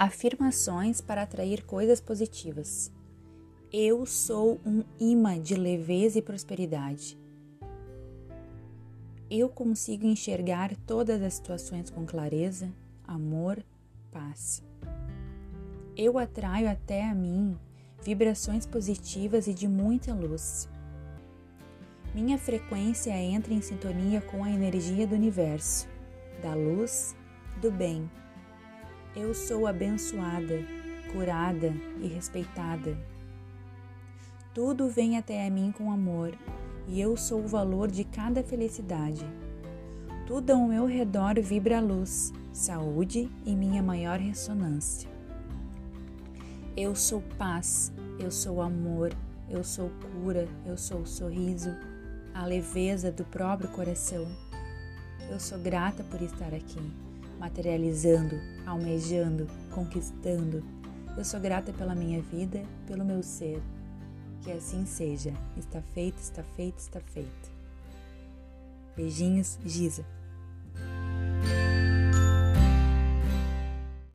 Afirmações para atrair coisas positivas. Eu sou um imã de leveza e prosperidade. Eu consigo enxergar todas as situações com clareza, amor, paz. Eu atraio até a mim vibrações positivas e de muita luz. Minha frequência entra em sintonia com a energia do universo, da luz, do bem eu sou abençoada, curada e respeitada. Tudo vem até a mim com amor e eu sou o valor de cada felicidade. Tudo ao meu redor vibra luz, saúde e minha maior ressonância. Eu sou paz, eu sou amor, eu sou cura, eu sou sorriso, a leveza do próprio coração. Eu sou grata por estar aqui materializando, almejando, conquistando. Eu sou grata pela minha vida, pelo meu ser. Que assim seja. Está feito, está feito, está feito. Beijinhos, Giza.